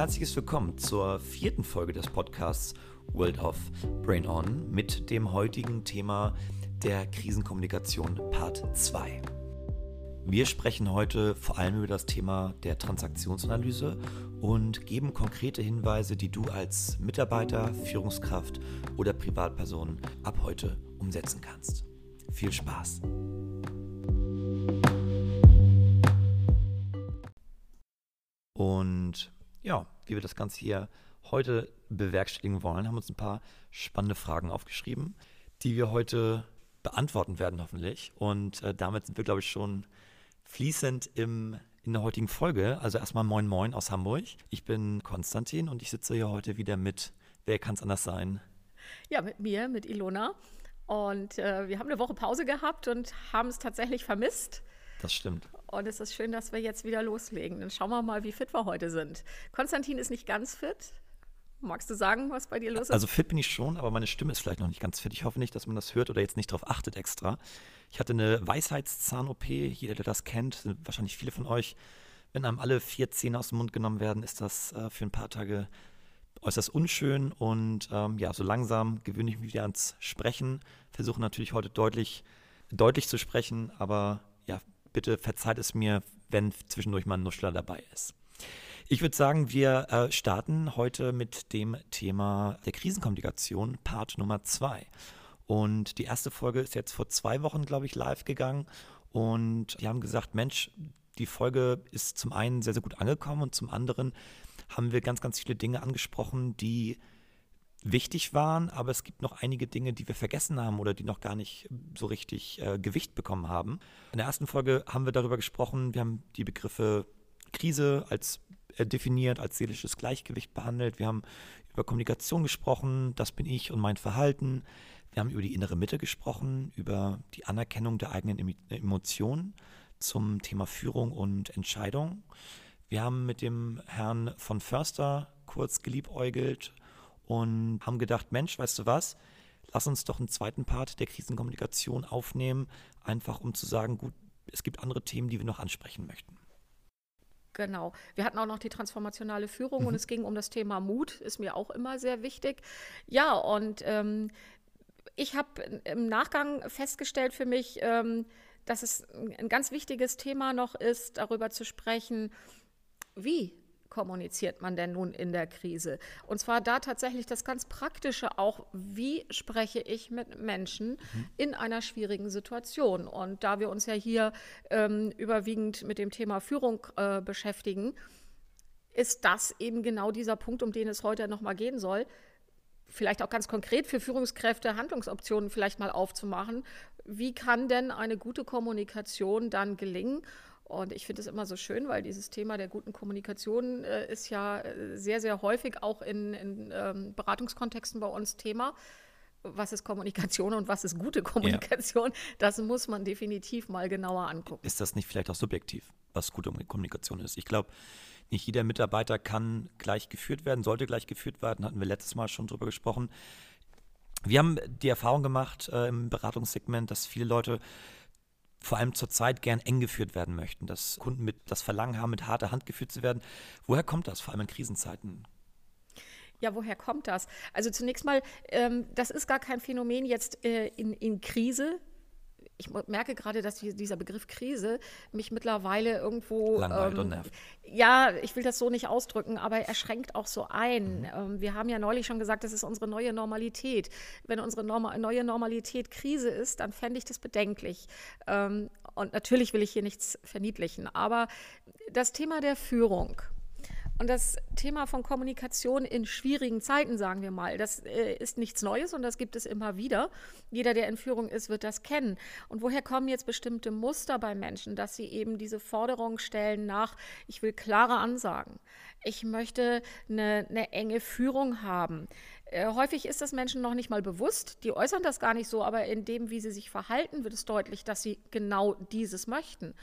herzliches Willkommen zur vierten Folge des Podcasts World of Brain On mit dem heutigen Thema der Krisenkommunikation Part 2. Wir sprechen heute vor allem über das Thema der Transaktionsanalyse und geben konkrete Hinweise, die du als Mitarbeiter, Führungskraft oder Privatperson ab heute umsetzen kannst. Viel Spaß! Und ja, wie wir das Ganze hier heute bewerkstelligen wollen, haben uns ein paar spannende Fragen aufgeschrieben, die wir heute beantworten werden hoffentlich. Und äh, damit sind wir, glaube ich, schon fließend im, in der heutigen Folge. Also erstmal Moin Moin aus Hamburg. Ich bin Konstantin und ich sitze hier heute wieder mit, wer kann es anders sein? Ja, mit mir, mit Ilona. Und äh, wir haben eine Woche Pause gehabt und haben es tatsächlich vermisst. Das stimmt. Und es ist schön, dass wir jetzt wieder loslegen. Dann schauen wir mal, wie fit wir heute sind. Konstantin ist nicht ganz fit. Magst du sagen, was bei dir los ist? Also fit bin ich schon, aber meine Stimme ist vielleicht noch nicht ganz fit. Ich hoffe nicht, dass man das hört oder jetzt nicht darauf achtet extra. Ich hatte eine Weisheitszahn-OP. Jeder, der das kennt, sind wahrscheinlich viele von euch. Wenn einem alle vier Zähne aus dem Mund genommen werden, ist das äh, für ein paar Tage äußerst unschön. Und ähm, ja, so langsam gewöhne ich mich wieder ans Sprechen. Versuche natürlich heute deutlich, deutlich zu sprechen, aber ja, bitte verzeiht es mir, wenn zwischendurch mal ein Nuschler dabei ist. Ich würde sagen, wir äh, starten heute mit dem Thema der Krisenkommunikation, Part Nummer zwei. Und die erste Folge ist jetzt vor zwei Wochen, glaube ich, live gegangen. Und die haben gesagt, Mensch, die Folge ist zum einen sehr, sehr gut angekommen und zum anderen haben wir ganz, ganz viele Dinge angesprochen, die wichtig waren, aber es gibt noch einige Dinge, die wir vergessen haben oder die noch gar nicht so richtig äh, Gewicht bekommen haben. In der ersten Folge haben wir darüber gesprochen, wir haben die Begriffe Krise als äh, definiert, als seelisches Gleichgewicht behandelt. Wir haben über Kommunikation gesprochen, das bin ich und mein Verhalten. Wir haben über die innere Mitte gesprochen, über die Anerkennung der eigenen Emotionen zum Thema Führung und Entscheidung. Wir haben mit dem Herrn von Förster kurz geliebäugelt und haben gedacht, Mensch, weißt du was? Lass uns doch einen zweiten Part der Krisenkommunikation aufnehmen, einfach um zu sagen, gut, es gibt andere Themen, die wir noch ansprechen möchten. Genau. Wir hatten auch noch die transformationale Führung mhm. und es ging um das Thema Mut, ist mir auch immer sehr wichtig. Ja, und ähm, ich habe im Nachgang festgestellt für mich, ähm, dass es ein ganz wichtiges Thema noch ist, darüber zu sprechen, wie kommuniziert man denn nun in der Krise? Und zwar da tatsächlich das ganz Praktische auch, wie spreche ich mit Menschen mhm. in einer schwierigen Situation? Und da wir uns ja hier ähm, überwiegend mit dem Thema Führung äh, beschäftigen, ist das eben genau dieser Punkt, um den es heute nochmal gehen soll. Vielleicht auch ganz konkret für Führungskräfte Handlungsoptionen vielleicht mal aufzumachen. Wie kann denn eine gute Kommunikation dann gelingen? Und ich finde es immer so schön, weil dieses Thema der guten Kommunikation äh, ist ja äh, sehr, sehr häufig auch in, in ähm, Beratungskontexten bei uns Thema. Was ist Kommunikation und was ist gute Kommunikation? Ja. Das muss man definitiv mal genauer angucken. Ist das nicht vielleicht auch subjektiv, was gute Kommunikation ist? Ich glaube, nicht jeder Mitarbeiter kann gleich geführt werden, sollte gleich geführt werden, hatten wir letztes Mal schon drüber gesprochen. Wir haben die Erfahrung gemacht äh, im Beratungssegment, dass viele Leute vor allem zurzeit gern eng geführt werden möchten, dass Kunden mit das Verlangen haben, mit harter Hand geführt zu werden. Woher kommt das, vor allem in Krisenzeiten? Ja, woher kommt das? Also zunächst mal, ähm, das ist gar kein Phänomen jetzt äh, in, in Krise, ich merke gerade, dass dieser Begriff Krise mich mittlerweile irgendwo. Langweilt ähm, und nervt. Ja, ich will das so nicht ausdrücken, aber er schränkt auch so ein. Mhm. Ähm, wir haben ja neulich schon gesagt, das ist unsere neue Normalität. Wenn unsere Norma neue Normalität Krise ist, dann fände ich das bedenklich. Ähm, und natürlich will ich hier nichts verniedlichen, aber das Thema der Führung und das Thema von Kommunikation in schwierigen Zeiten, sagen wir mal, das äh, ist nichts Neues und das gibt es immer wieder. Jeder, der in Führung ist, wird das kennen. Und woher kommen jetzt bestimmte Muster bei Menschen, dass sie eben diese Forderung stellen nach, ich will klare Ansagen, ich möchte eine, eine enge Führung haben. Äh, häufig ist das Menschen noch nicht mal bewusst, die äußern das gar nicht so, aber in dem, wie sie sich verhalten, wird es deutlich, dass sie genau dieses möchten.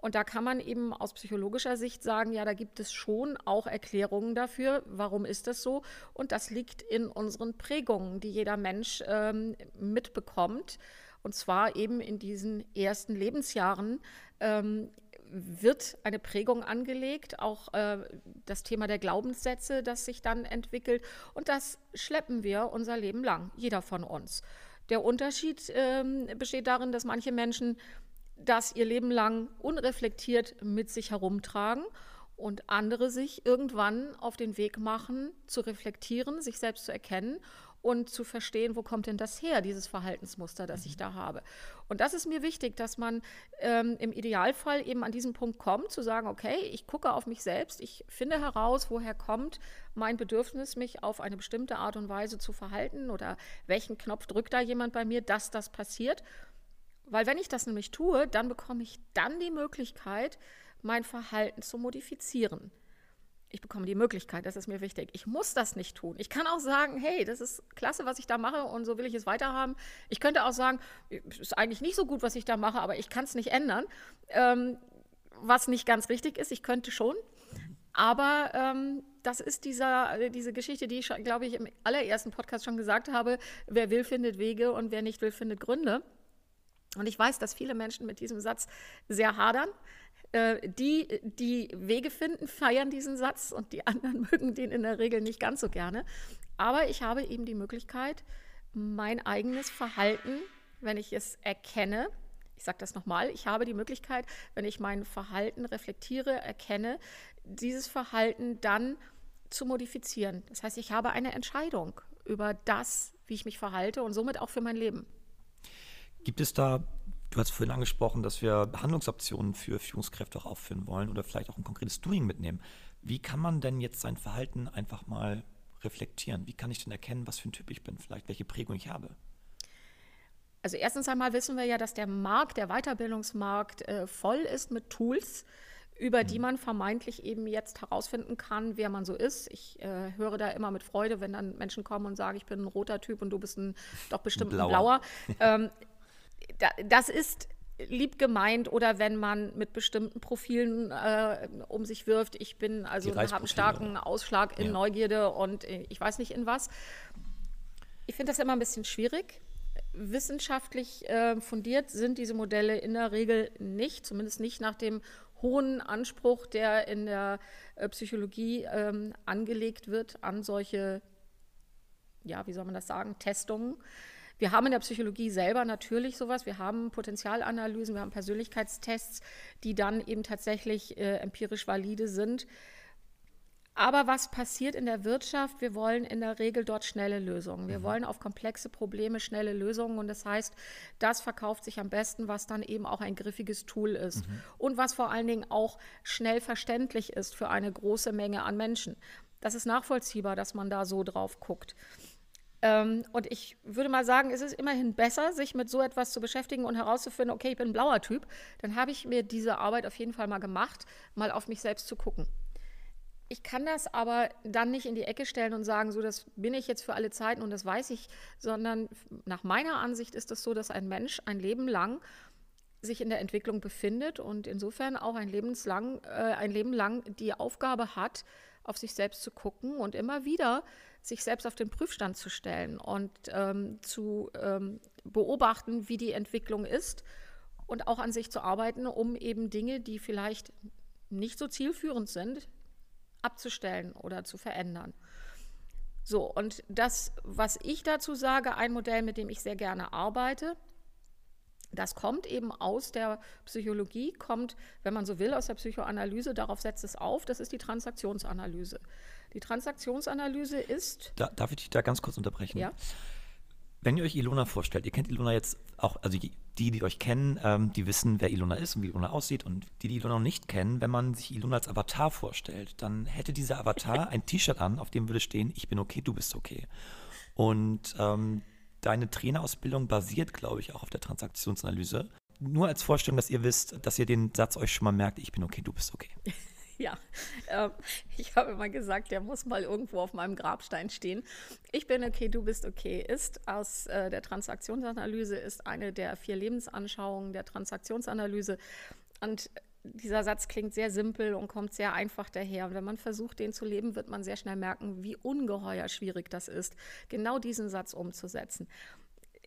Und da kann man eben aus psychologischer Sicht sagen, ja, da gibt es schon auch Erklärungen dafür, warum ist das so. Und das liegt in unseren Prägungen, die jeder Mensch ähm, mitbekommt. Und zwar eben in diesen ersten Lebensjahren. Ähm, wird eine Prägung angelegt, auch äh, das Thema der Glaubenssätze, das sich dann entwickelt. Und das schleppen wir unser Leben lang, jeder von uns. Der Unterschied ähm, besteht darin, dass manche Menschen das ihr Leben lang unreflektiert mit sich herumtragen und andere sich irgendwann auf den Weg machen, zu reflektieren, sich selbst zu erkennen und zu verstehen, wo kommt denn das her, dieses Verhaltensmuster, das ich da habe. Und das ist mir wichtig, dass man ähm, im Idealfall eben an diesen Punkt kommt, zu sagen, okay, ich gucke auf mich selbst, ich finde heraus, woher kommt mein Bedürfnis, mich auf eine bestimmte Art und Weise zu verhalten oder welchen Knopf drückt da jemand bei mir, dass das passiert. Weil wenn ich das nämlich tue, dann bekomme ich dann die Möglichkeit, mein Verhalten zu modifizieren ich bekomme die Möglichkeit, das ist mir wichtig. Ich muss das nicht tun. Ich kann auch sagen, hey, das ist klasse, was ich da mache und so will ich es weiterhaben. Ich könnte auch sagen, es ist eigentlich nicht so gut, was ich da mache, aber ich kann es nicht ändern. Ähm, was nicht ganz richtig ist, ich könnte schon. Aber ähm, das ist dieser, diese Geschichte, die ich, glaube ich, im allerersten Podcast schon gesagt habe. Wer will, findet Wege und wer nicht will, findet Gründe. Und ich weiß, dass viele Menschen mit diesem Satz sehr hadern. Äh, die, die Wege finden, feiern diesen Satz und die anderen mögen den in der Regel nicht ganz so gerne. Aber ich habe eben die Möglichkeit, mein eigenes Verhalten, wenn ich es erkenne, ich sage das nochmal, ich habe die Möglichkeit, wenn ich mein Verhalten reflektiere, erkenne, dieses Verhalten dann zu modifizieren. Das heißt, ich habe eine Entscheidung über das, wie ich mich verhalte und somit auch für mein Leben. Gibt es da Du hast vorhin angesprochen, dass wir Handlungsoptionen für Führungskräfte auch aufführen wollen oder vielleicht auch ein konkretes Doing mitnehmen. Wie kann man denn jetzt sein Verhalten einfach mal reflektieren? Wie kann ich denn erkennen, was für ein Typ ich bin, vielleicht welche Prägung ich habe? Also erstens einmal wissen wir ja, dass der Markt, der Weiterbildungsmarkt äh, voll ist mit Tools, über die mhm. man vermeintlich eben jetzt herausfinden kann, wer man so ist. Ich äh, höre da immer mit Freude, wenn dann Menschen kommen und sagen, ich bin ein roter Typ und du bist ein, doch bestimmt ein blauer. Ein blauer. ähm, das ist lieb gemeint oder wenn man mit bestimmten Profilen äh, um sich wirft. Ich bin also habe einen starken Ausschlag in ja. Neugierde und ich weiß nicht in was. Ich finde das immer ein bisschen schwierig. Wissenschaftlich äh, fundiert sind diese Modelle in der Regel nicht, zumindest nicht nach dem hohen Anspruch, der in der äh, Psychologie ähm, angelegt wird an solche, ja, wie soll man das sagen, Testungen. Wir haben in der Psychologie selber natürlich sowas. Wir haben Potenzialanalysen, wir haben Persönlichkeitstests, die dann eben tatsächlich äh, empirisch valide sind. Aber was passiert in der Wirtschaft? Wir wollen in der Regel dort schnelle Lösungen. Wir mhm. wollen auf komplexe Probleme schnelle Lösungen. Und das heißt, das verkauft sich am besten, was dann eben auch ein griffiges Tool ist. Mhm. Und was vor allen Dingen auch schnell verständlich ist für eine große Menge an Menschen. Das ist nachvollziehbar, dass man da so drauf guckt. Ähm, und ich würde mal sagen, es ist immerhin besser, sich mit so etwas zu beschäftigen und herauszufinden, okay, ich bin ein blauer Typ. Dann habe ich mir diese Arbeit auf jeden Fall mal gemacht, mal auf mich selbst zu gucken. Ich kann das aber dann nicht in die Ecke stellen und sagen, so, das bin ich jetzt für alle Zeiten und das weiß ich, sondern nach meiner Ansicht ist es so, dass ein Mensch ein Leben lang sich in der Entwicklung befindet und insofern auch ein, lebenslang, äh, ein Leben lang die Aufgabe hat, auf sich selbst zu gucken und immer wieder sich selbst auf den Prüfstand zu stellen und ähm, zu ähm, beobachten, wie die Entwicklung ist und auch an sich zu arbeiten, um eben Dinge, die vielleicht nicht so zielführend sind, abzustellen oder zu verändern. So, und das, was ich dazu sage, ein Modell, mit dem ich sehr gerne arbeite, das kommt eben aus der Psychologie, kommt, wenn man so will, aus der Psychoanalyse, darauf setzt es auf, das ist die Transaktionsanalyse. Die Transaktionsanalyse ist. Da, darf ich dich da ganz kurz unterbrechen? Ja. Wenn ihr euch Ilona vorstellt, ihr kennt Ilona jetzt auch, also die, die euch kennen, ähm, die wissen, wer Ilona ist und wie Ilona aussieht. Und die, die Ilona noch nicht kennen, wenn man sich Ilona als Avatar vorstellt, dann hätte dieser Avatar ein T-Shirt an, auf dem würde stehen, ich bin okay, du bist okay. Und ähm, deine Trainerausbildung basiert, glaube ich, auch auf der Transaktionsanalyse. Nur als Vorstellung, dass ihr wisst, dass ihr den Satz euch schon mal merkt, ich bin okay, du bist okay. Ja, ähm, ich habe immer gesagt, der muss mal irgendwo auf meinem Grabstein stehen. Ich bin okay, du bist okay. Ist aus äh, der Transaktionsanalyse, ist eine der vier Lebensanschauungen der Transaktionsanalyse. Und dieser Satz klingt sehr simpel und kommt sehr einfach daher. Und wenn man versucht, den zu leben, wird man sehr schnell merken, wie ungeheuer schwierig das ist, genau diesen Satz umzusetzen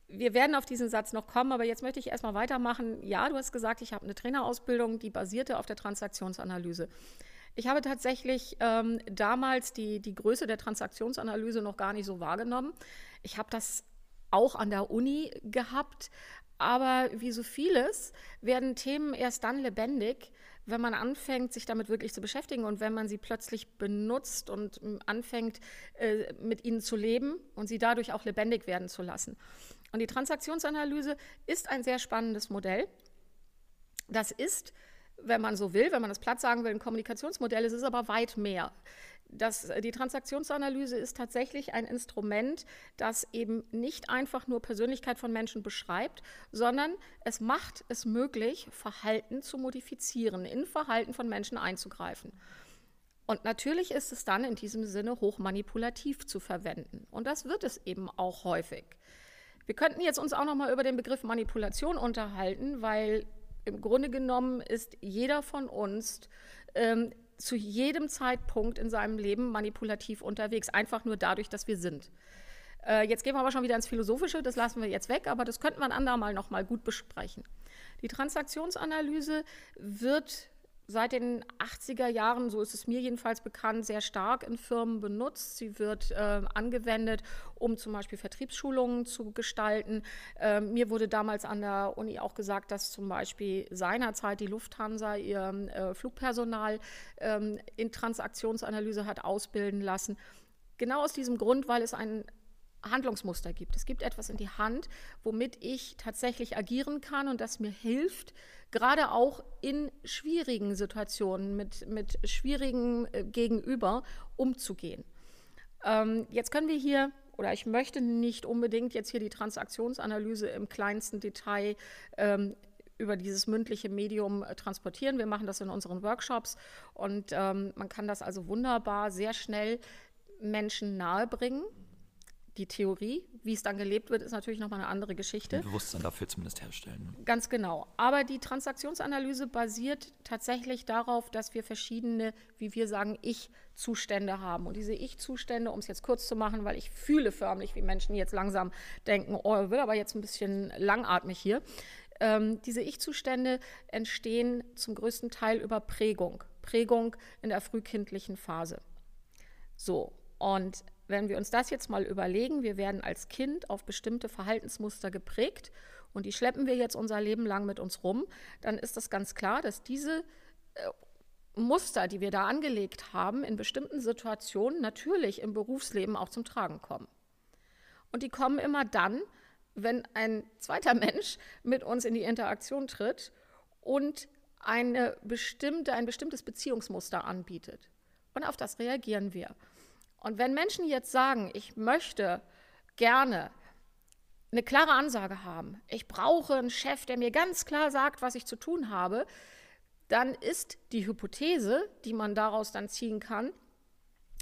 wir werden auf diesen Satz noch kommen, aber jetzt möchte ich erstmal weitermachen. Ja, du hast gesagt, ich habe eine Trainerausbildung, die basierte auf der Transaktionsanalyse. Ich habe tatsächlich ähm, damals die, die Größe der Transaktionsanalyse noch gar nicht so wahrgenommen. Ich habe das auch an der Uni gehabt, aber wie so vieles werden Themen erst dann lebendig, wenn man anfängt, sich damit wirklich zu beschäftigen und wenn man sie plötzlich benutzt und ähm, anfängt, äh, mit ihnen zu leben und sie dadurch auch lebendig werden zu lassen. Und die Transaktionsanalyse ist ein sehr spannendes Modell. Das ist, wenn man so will, wenn man das platt sagen will, ein Kommunikationsmodell. Es ist aber weit mehr. Das, die Transaktionsanalyse ist tatsächlich ein Instrument, das eben nicht einfach nur Persönlichkeit von Menschen beschreibt, sondern es macht es möglich, Verhalten zu modifizieren, in Verhalten von Menschen einzugreifen. Und natürlich ist es dann in diesem Sinne hochmanipulativ zu verwenden. Und das wird es eben auch häufig. Wir könnten jetzt uns auch noch mal über den Begriff Manipulation unterhalten, weil im Grunde genommen ist jeder von uns ähm, zu jedem Zeitpunkt in seinem Leben manipulativ unterwegs, einfach nur dadurch, dass wir sind. Äh, jetzt gehen wir aber schon wieder ins Philosophische, das lassen wir jetzt weg, aber das könnten wir ein andermal noch mal gut besprechen. Die Transaktionsanalyse wird seit den 80er Jahren, so ist es mir jedenfalls bekannt, sehr stark in Firmen benutzt. Sie wird äh, angewendet, um zum Beispiel Vertriebsschulungen zu gestalten. Äh, mir wurde damals an der Uni auch gesagt, dass zum Beispiel seinerzeit die Lufthansa ihr äh, Flugpersonal ähm, in Transaktionsanalyse hat ausbilden lassen. Genau aus diesem Grund, weil es ein Handlungsmuster gibt. Es gibt etwas in die Hand, womit ich tatsächlich agieren kann und das mir hilft, gerade auch in schwierigen Situationen mit, mit schwierigen äh, Gegenüber umzugehen. Ähm, jetzt können wir hier, oder ich möchte nicht unbedingt jetzt hier die Transaktionsanalyse im kleinsten Detail ähm, über dieses mündliche Medium äh, transportieren. Wir machen das in unseren Workshops und ähm, man kann das also wunderbar sehr schnell Menschen nahebringen die Theorie, wie es dann gelebt wird, ist natürlich nochmal eine andere Geschichte. Ein Bewusstsein dafür zumindest herstellen. Ne? Ganz genau. Aber die Transaktionsanalyse basiert tatsächlich darauf, dass wir verschiedene, wie wir sagen, Ich-Zustände haben. Und diese Ich-Zustände, um es jetzt kurz zu machen, weil ich fühle förmlich, wie Menschen jetzt langsam denken, oh, wird aber jetzt ein bisschen langatmig hier. Ähm, diese Ich-Zustände entstehen zum größten Teil über Prägung. Prägung in der frühkindlichen Phase. So, und wenn wir uns das jetzt mal überlegen, wir werden als Kind auf bestimmte Verhaltensmuster geprägt und die schleppen wir jetzt unser Leben lang mit uns rum, dann ist das ganz klar, dass diese äh, Muster, die wir da angelegt haben, in bestimmten Situationen natürlich im Berufsleben auch zum Tragen kommen. Und die kommen immer dann, wenn ein zweiter Mensch mit uns in die Interaktion tritt und eine bestimmte, ein bestimmtes Beziehungsmuster anbietet. Und auf das reagieren wir. Und wenn Menschen jetzt sagen, ich möchte gerne eine klare Ansage haben, ich brauche einen Chef, der mir ganz klar sagt, was ich zu tun habe, dann ist die Hypothese, die man daraus dann ziehen kann,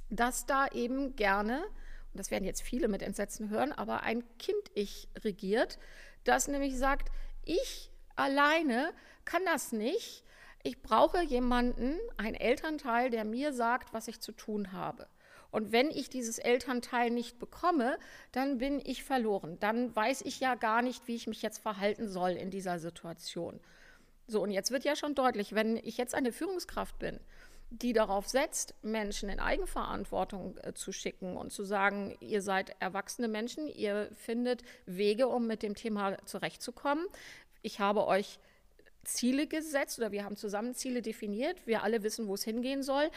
dass da eben gerne, und das werden jetzt viele mit Entsetzen hören, aber ein Kind-Ich regiert, das nämlich sagt, ich alleine kann das nicht. Ich brauche jemanden, einen Elternteil, der mir sagt, was ich zu tun habe. Und wenn ich dieses Elternteil nicht bekomme, dann bin ich verloren. Dann weiß ich ja gar nicht, wie ich mich jetzt verhalten soll in dieser Situation. So, und jetzt wird ja schon deutlich, wenn ich jetzt eine Führungskraft bin, die darauf setzt, Menschen in Eigenverantwortung äh, zu schicken und zu sagen, ihr seid erwachsene Menschen, ihr findet Wege, um mit dem Thema zurechtzukommen. Ich habe euch Ziele gesetzt oder wir haben zusammen Ziele definiert. Wir alle wissen, wo es hingehen soll.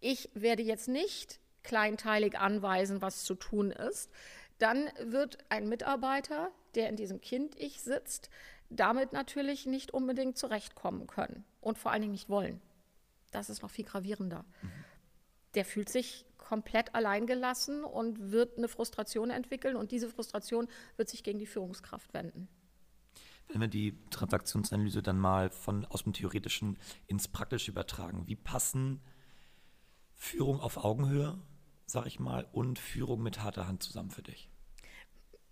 Ich werde jetzt nicht kleinteilig anweisen, was zu tun ist, dann wird ein Mitarbeiter, der in diesem Kind-Ich sitzt, damit natürlich nicht unbedingt zurechtkommen können und vor allen Dingen nicht wollen. Das ist noch viel gravierender. Mhm. Der fühlt sich komplett alleingelassen und wird eine Frustration entwickeln und diese Frustration wird sich gegen die Führungskraft wenden. Wenn wir die Transaktionsanalyse dann mal von aus dem Theoretischen ins Praktische übertragen, wie passen Führung auf Augenhöhe sag ich mal, und Führung mit harter Hand zusammen für dich?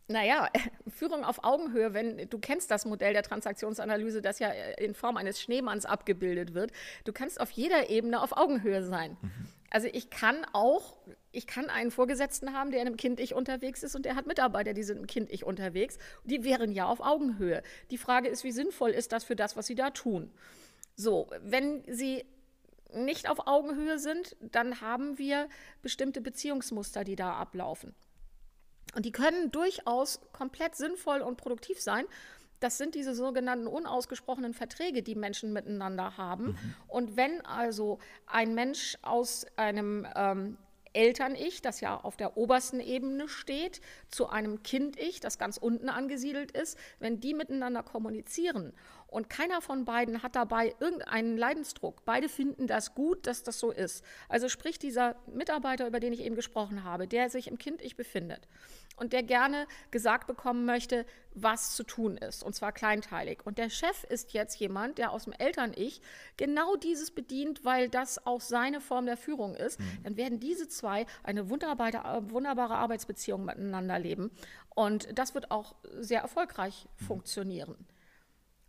Naja, Führung auf Augenhöhe, wenn du kennst das Modell der Transaktionsanalyse, das ja in Form eines Schneemanns abgebildet wird. Du kannst auf jeder Ebene auf Augenhöhe sein. Mhm. Also ich kann auch, ich kann einen Vorgesetzten haben, der in einem Kind-Ich unterwegs ist und der hat Mitarbeiter, die sind im Kind-Ich unterwegs. Die wären ja auf Augenhöhe. Die Frage ist, wie sinnvoll ist das für das, was sie da tun? So, wenn sie nicht auf Augenhöhe sind, dann haben wir bestimmte Beziehungsmuster, die da ablaufen. Und die können durchaus komplett sinnvoll und produktiv sein. Das sind diese sogenannten unausgesprochenen Verträge, die Menschen miteinander haben. Mhm. Und wenn also ein Mensch aus einem ähm, Eltern-Ich, das ja auf der obersten Ebene steht, zu einem Kind-Ich, das ganz unten angesiedelt ist, wenn die miteinander kommunizieren und keiner von beiden hat dabei irgendeinen Leidensdruck. Beide finden das gut, dass das so ist. Also sprich dieser Mitarbeiter, über den ich eben gesprochen habe, der sich im Kind-Ich befindet und der gerne gesagt bekommen möchte, was zu tun ist, und zwar kleinteilig. Und der Chef ist jetzt jemand, der aus dem Eltern-Ich genau dieses bedient, weil das auch seine Form der Führung ist. Mhm. Dann werden diese zwei eine wunderbare, wunderbare Arbeitsbeziehung miteinander leben. Und das wird auch sehr erfolgreich mhm. funktionieren.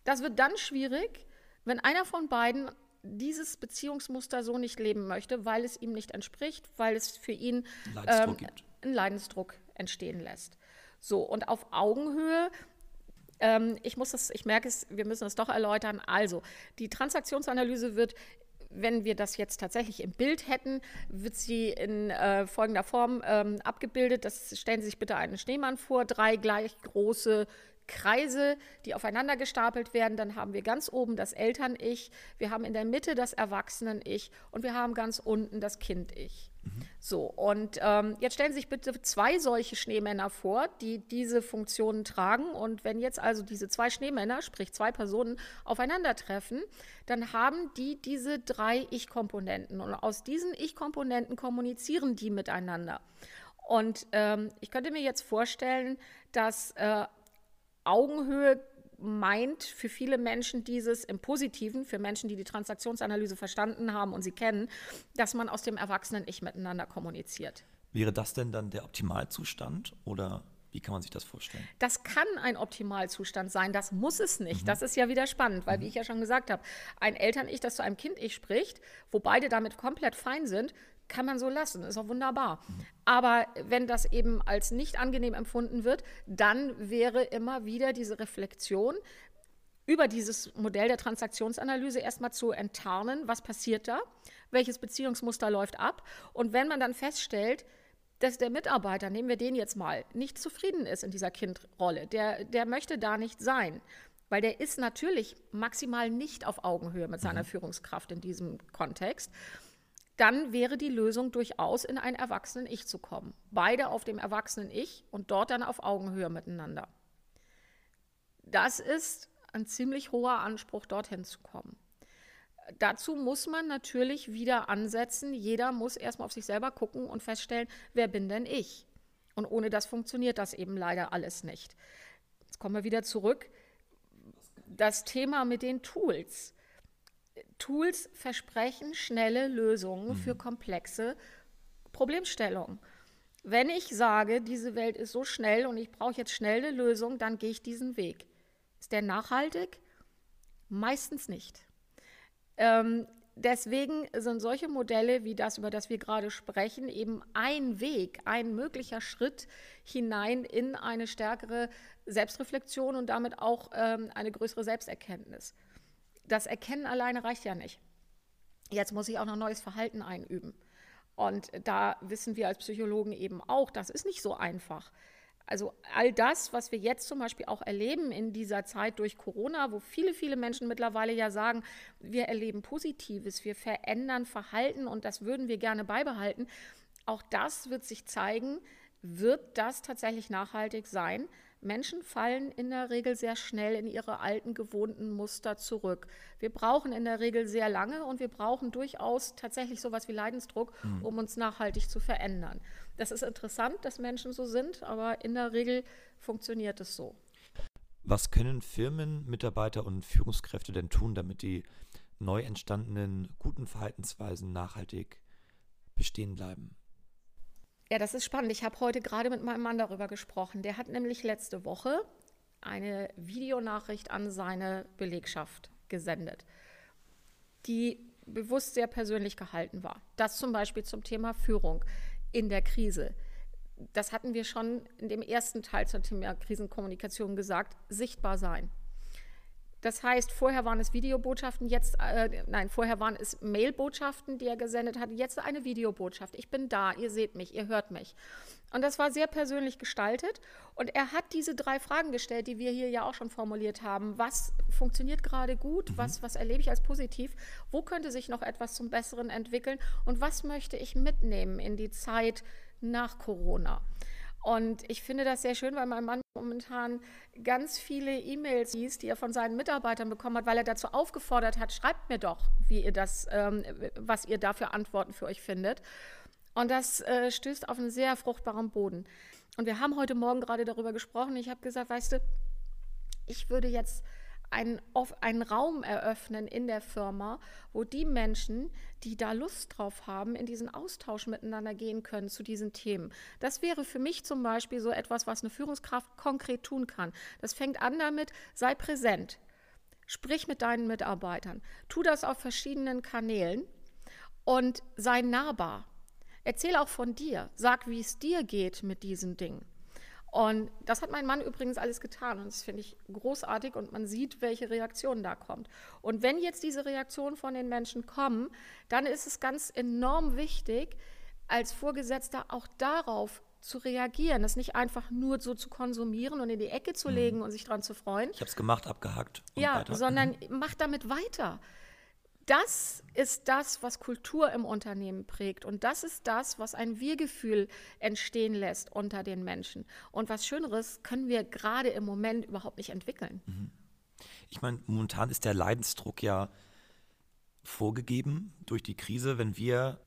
Das wird dann schwierig, wenn einer von beiden dieses Beziehungsmuster so nicht leben möchte, weil es ihm nicht entspricht, weil es für ihn ähm, einen Leidensdruck entstehen lässt. So, und auf Augenhöhe ähm, ich muss das, ich merke es, wir müssen es doch erläutern. Also, die Transaktionsanalyse wird wenn wir das jetzt tatsächlich im Bild hätten, wird sie in äh, folgender Form ähm, abgebildet. Das stellen Sie sich bitte einen Schneemann vor, drei gleich große Kreise, die aufeinander gestapelt werden. Dann haben wir ganz oben das Eltern-Ich, wir haben in der Mitte das Erwachsenen-Ich und wir haben ganz unten das Kind-Ich. Mhm. So, und ähm, jetzt stellen Sie sich bitte zwei solche Schneemänner vor, die diese Funktionen tragen. Und wenn jetzt also diese zwei Schneemänner, sprich zwei Personen, aufeinandertreffen, dann haben die diese drei Ich-Komponenten. Und aus diesen Ich-Komponenten kommunizieren die miteinander. Und ähm, ich könnte mir jetzt vorstellen, dass äh, Augenhöhe meint für viele Menschen dieses im Positiven, für Menschen, die die Transaktionsanalyse verstanden haben und sie kennen, dass man aus dem Erwachsenen-Ich miteinander kommuniziert. Wäre das denn dann der Optimalzustand oder wie kann man sich das vorstellen? Das kann ein Optimalzustand sein, das muss es nicht. Mhm. Das ist ja wieder spannend, weil, mhm. wie ich ja schon gesagt habe, ein Eltern-Ich, das zu einem Kind-Ich spricht, wo beide damit komplett fein sind, kann man so lassen, ist auch wunderbar. Aber wenn das eben als nicht angenehm empfunden wird, dann wäre immer wieder diese Reflexion über dieses Modell der Transaktionsanalyse erstmal zu enttarnen, was passiert da, welches Beziehungsmuster läuft ab. Und wenn man dann feststellt, dass der Mitarbeiter, nehmen wir den jetzt mal, nicht zufrieden ist in dieser Kindrolle, der, der möchte da nicht sein, weil der ist natürlich maximal nicht auf Augenhöhe mit seiner mhm. Führungskraft in diesem Kontext dann wäre die Lösung durchaus in ein Erwachsenen-Ich zu kommen. Beide auf dem Erwachsenen-Ich und dort dann auf Augenhöhe miteinander. Das ist ein ziemlich hoher Anspruch, dorthin zu kommen. Dazu muss man natürlich wieder ansetzen. Jeder muss erstmal auf sich selber gucken und feststellen, wer bin denn ich? Und ohne das funktioniert das eben leider alles nicht. Jetzt kommen wir wieder zurück. Das Thema mit den Tools. Tools versprechen schnelle Lösungen mhm. für komplexe Problemstellungen. Wenn ich sage, diese Welt ist so schnell und ich brauche jetzt schnell eine Lösung, dann gehe ich diesen Weg. Ist der nachhaltig? Meistens nicht. Ähm, deswegen sind solche Modelle wie das, über das wir gerade sprechen, eben ein Weg, ein möglicher Schritt hinein in eine stärkere Selbstreflexion und damit auch ähm, eine größere Selbsterkenntnis das Erkennen alleine reicht ja nicht. Jetzt muss ich auch noch neues Verhalten einüben. Und da wissen wir als Psychologen eben auch, das ist nicht so einfach. Also all das, was wir jetzt zum Beispiel auch erleben in dieser Zeit durch Corona, wo viele, viele Menschen mittlerweile ja sagen, wir erleben Positives, wir verändern Verhalten und das würden wir gerne beibehalten. Auch das wird sich zeigen, wird das tatsächlich nachhaltig sein? Menschen fallen in der Regel sehr schnell in ihre alten gewohnten Muster zurück. Wir brauchen in der Regel sehr lange und wir brauchen durchaus tatsächlich sowas wie Leidensdruck, mhm. um uns nachhaltig zu verändern. Das ist interessant, dass Menschen so sind, aber in der Regel funktioniert es so. Was können Firmen, Mitarbeiter und Führungskräfte denn tun, damit die neu entstandenen guten Verhaltensweisen nachhaltig bestehen bleiben? Ja, das ist spannend. Ich habe heute gerade mit meinem Mann darüber gesprochen. Der hat nämlich letzte Woche eine Videonachricht an seine Belegschaft gesendet. Die bewusst sehr persönlich gehalten war. Das zum Beispiel zum Thema Führung in der Krise. Das hatten wir schon in dem ersten Teil zum Thema Krisenkommunikation gesagt, sichtbar sein. Das heißt, vorher waren es Videobotschaften, jetzt, äh, nein, vorher waren es Mailbotschaften, die er gesendet hat, jetzt eine Videobotschaft. Ich bin da, ihr seht mich, ihr hört mich. Und das war sehr persönlich gestaltet. Und er hat diese drei Fragen gestellt, die wir hier ja auch schon formuliert haben. Was funktioniert gerade gut? Mhm. Was, was erlebe ich als positiv? Wo könnte sich noch etwas zum Besseren entwickeln? Und was möchte ich mitnehmen in die Zeit nach Corona? Und ich finde das sehr schön, weil mein Mann momentan ganz viele E-Mails liest, die er von seinen Mitarbeitern bekommen hat, weil er dazu aufgefordert hat, schreibt mir doch, wie ihr das, ähm, was ihr da für Antworten für euch findet. Und das äh, stößt auf einen sehr fruchtbaren Boden. Und wir haben heute Morgen gerade darüber gesprochen. Ich habe gesagt, weißt du, ich würde jetzt einen, einen Raum eröffnen in der Firma, wo die Menschen, die da Lust drauf haben, in diesen Austausch miteinander gehen können zu diesen Themen. Das wäre für mich zum Beispiel so etwas, was eine Führungskraft konkret tun kann. Das fängt an damit, sei präsent. Sprich mit deinen Mitarbeitern. Tu das auf verschiedenen Kanälen und sei nahbar. Erzähl auch von dir. Sag, wie es dir geht mit diesen Dingen. Und das hat mein Mann übrigens alles getan und das finde ich großartig und man sieht, welche Reaktionen da kommt. Und wenn jetzt diese Reaktionen von den Menschen kommen, dann ist es ganz enorm wichtig, als Vorgesetzter auch darauf zu reagieren, das nicht einfach nur so zu konsumieren und in die Ecke zu mhm. legen mhm. und sich daran zu freuen. Ich habe es gemacht, abgehakt. Ja, weiter. sondern mhm. mach damit weiter das ist das, was Kultur im Unternehmen prägt. Und das ist das, was ein Wir-Gefühl entstehen lässt unter den Menschen. Und was Schöneres können wir gerade im Moment überhaupt nicht entwickeln. Mhm. Ich meine, momentan ist der Leidensdruck ja vorgegeben durch die Krise. Wenn wir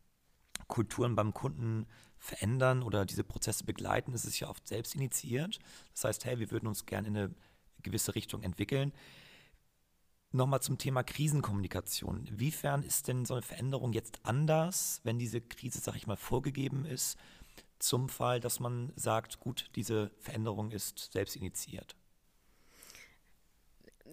Kulturen beim Kunden verändern oder diese Prozesse begleiten, ist es ja oft selbst initiiert. Das heißt, hey, wir würden uns gerne in eine gewisse Richtung entwickeln. Nochmal zum Thema Krisenkommunikation. Inwiefern ist denn so eine Veränderung jetzt anders, wenn diese Krise, sag ich mal, vorgegeben ist, zum Fall, dass man sagt, gut, diese Veränderung ist selbst initiiert?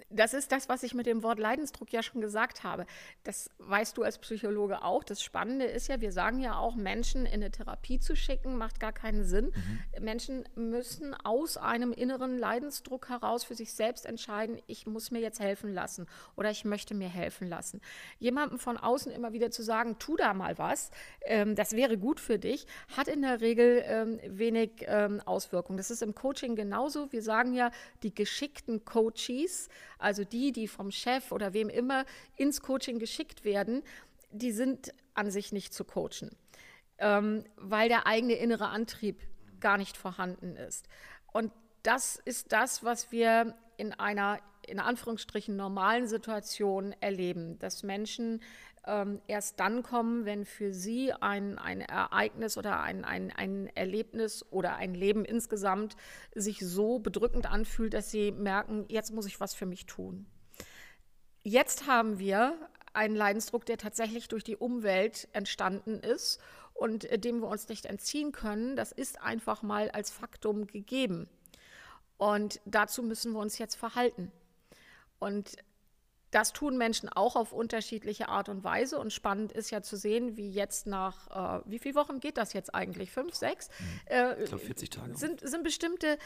Das ist das, was ich mit dem Wort Leidensdruck ja schon gesagt habe. Das weißt du als Psychologe auch. Das Spannende ist ja, wir sagen ja auch, Menschen in eine Therapie zu schicken, macht gar keinen Sinn. Mhm. Menschen müssen aus einem inneren Leidensdruck heraus für sich selbst entscheiden, ich muss mir jetzt helfen lassen oder ich möchte mir helfen lassen. Jemandem von außen immer wieder zu sagen, tu da mal was, ähm, das wäre gut für dich, hat in der Regel ähm, wenig ähm, Auswirkungen. Das ist im Coaching genauso. Wir sagen ja, die geschickten Coaches, also die, die vom Chef oder wem immer ins Coaching geschickt werden, die sind an sich nicht zu coachen, ähm, weil der eigene innere Antrieb gar nicht vorhanden ist. Und das ist das, was wir in einer in Anführungsstrichen normalen Situation erleben, dass Menschen ähm, erst dann kommen, wenn für sie ein, ein Ereignis oder ein, ein, ein Erlebnis oder ein Leben insgesamt sich so bedrückend anfühlt, dass sie merken, jetzt muss ich was für mich tun. Jetzt haben wir einen Leidensdruck, der tatsächlich durch die Umwelt entstanden ist und äh, dem wir uns nicht entziehen können. Das ist einfach mal als Faktum gegeben. Und dazu müssen wir uns jetzt verhalten. Und das tun Menschen auch auf unterschiedliche Art und Weise. Und spannend ist ja zu sehen, wie jetzt nach, äh, wie viele Wochen geht das jetzt eigentlich? Fünf, sechs? Mhm. Äh, ich glaube 40 Tage. Sind, sind bestimmte